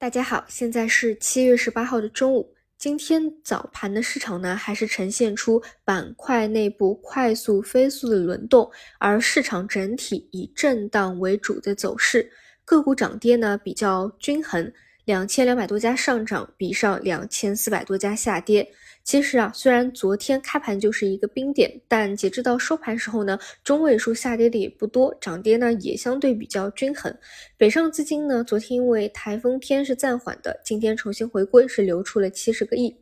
大家好，现在是七月十八号的中午。今天早盘的市场呢，还是呈现出板块内部快速飞速的轮动，而市场整体以震荡为主的走势，个股涨跌呢比较均衡，两千两百多家上涨，比上两千四百多家下跌。其实啊，虽然昨天开盘就是一个冰点，但截至到收盘时候呢，中位数下跌的也不多，涨跌呢也相对比较均衡。北上资金呢，昨天因为台风天是暂缓的，今天重新回归，是流出了七十个亿。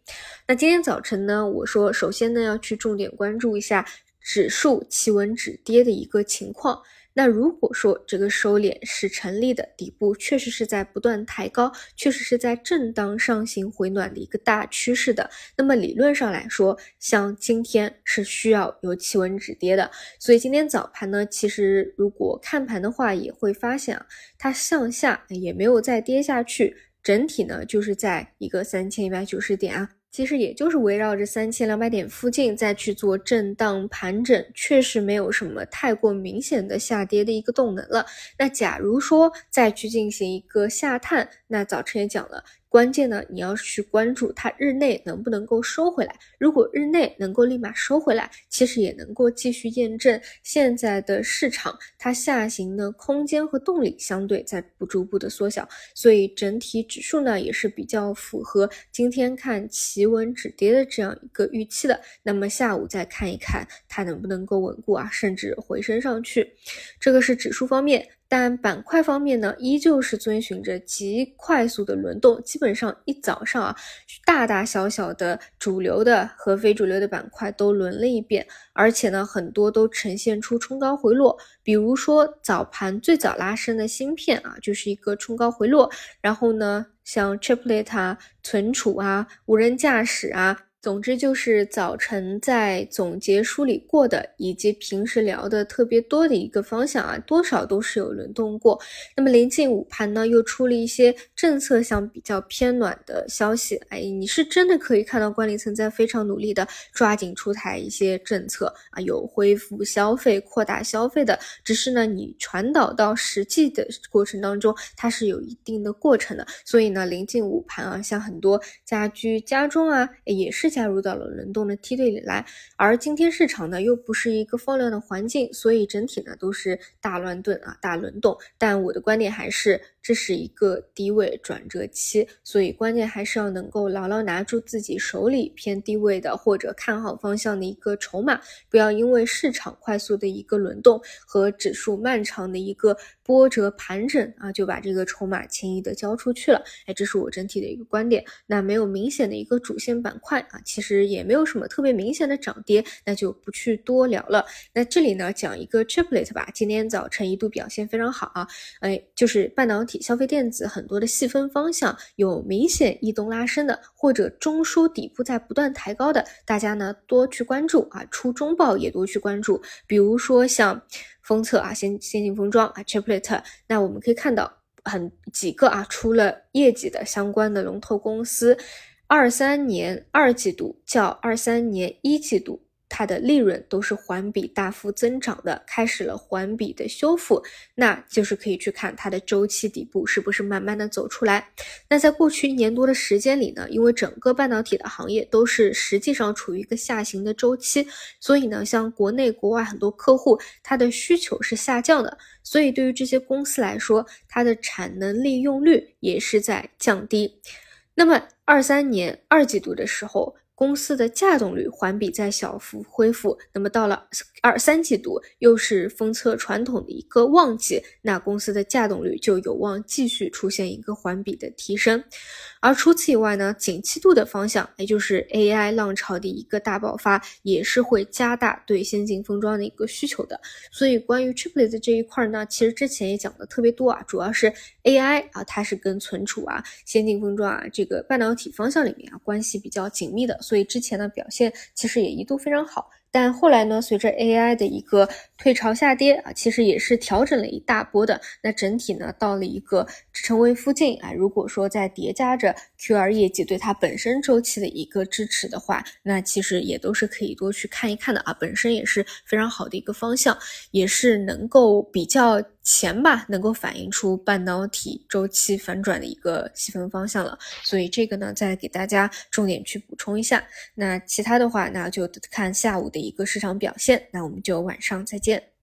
那今天早晨呢，我说首先呢要去重点关注一下指数企稳止跌的一个情况。那如果说这个收敛是成立的，底部确实是在不断抬高，确实是在震荡上行回暖的一个大趋势的，那么理论上来说，像今天是需要有企稳止跌的。所以今天早盘呢，其实如果看盘的话，也会发现啊，它向下也没有再跌下去，整体呢就是在一个三千一百九十点啊。其实也就是围绕着三千两百点附近再去做震荡盘整，确实没有什么太过明显的下跌的一个动能了。那假如说再去进行一个下探，那早晨也讲了。关键呢，你要去关注它日内能不能够收回来。如果日内能够立马收回来，其实也能够继续验证现在的市场它下行的空间和动力相对在不逐步的缩小。所以整体指数呢也是比较符合今天看企稳止跌的这样一个预期的。那么下午再看一看它能不能够稳固啊，甚至回升上去。这个是指数方面。但板块方面呢，依旧是遵循着极快速的轮动，基本上一早上啊，大大小小的主流的和非主流的板块都轮了一遍，而且呢，很多都呈现出冲高回落。比如说早盘最早拉升的芯片啊，就是一个冲高回落，然后呢，像 chiplet 啊、存储啊、无人驾驶啊。总之就是早晨在总结梳理过的，以及平时聊的特别多的一个方向啊，多少都是有轮动过。那么临近午盘呢，又出了一些政策上比较偏暖的消息。哎，你是真的可以看到管理层在非常努力的抓紧出台一些政策啊，有恢复消费、扩大消费的。只是呢，你传导到实际的过程当中，它是有一定的过程的。所以呢，临近午盘啊，像很多家居家中啊，也是。加入到了轮动的梯队里来，而今天市场呢又不是一个放量的环境，所以整体呢都是大乱炖啊，大轮动。但我的观点还是。这是一个低位转折期，所以关键还是要能够牢牢拿住自己手里偏低位的或者看好方向的一个筹码，不要因为市场快速的一个轮动和指数漫长的一个波折盘整啊，就把这个筹码轻易的交出去了。哎，这是我整体的一个观点。那没有明显的一个主线板块啊，其实也没有什么特别明显的涨跌，那就不去多聊了。那这里呢讲一个 triplet 吧，今天早晨一度表现非常好啊，哎，就是半导体。消费电子很多的细分方向有明显异动拉升的，或者中枢底部在不断抬高的，大家呢多去关注啊，出中报也多去关注。比如说像封测啊，先先进封装啊，chiplet，那我们可以看到很几个啊出了业绩的相关的龙头公司，二三年二季度较二三年一季度。它的利润都是环比大幅增长的，开始了环比的修复，那就是可以去看它的周期底部是不是慢慢的走出来。那在过去一年多的时间里呢，因为整个半导体的行业都是实际上处于一个下行的周期，所以呢，像国内国外很多客户，它的需求是下降的，所以对于这些公司来说，它的产能利用率也是在降低。那么二三年二季度的时候。公司的稼动率环比在小幅恢复，那么到了二三季度又是封测传统的一个旺季，那公司的稼动率就有望继续出现一个环比的提升。而除此以外呢，景气度的方向，也就是 AI 浪潮的一个大爆发，也是会加大对先进封装的一个需求的。所以关于 Triplets 这一块呢，其实之前也讲的特别多啊，主要是 AI 啊，它是跟存储啊、先进封装啊这个半导体方向里面啊关系比较紧密的。所以之前的表现其实也一度非常好，但后来呢，随着 AI 的一个退潮下跌啊，其实也是调整了一大波的。那整体呢，到了一个支撑位附近啊，如果说再叠加着 Q2 业绩对它本身周期的一个支持的话，那其实也都是可以多去看一看的啊。本身也是非常好的一个方向，也是能够比较。前吧，能够反映出半导体周期反转的一个细分方向了。所以这个呢，再给大家重点去补充一下。那其他的话，那就看下午的一个市场表现。那我们就晚上再见。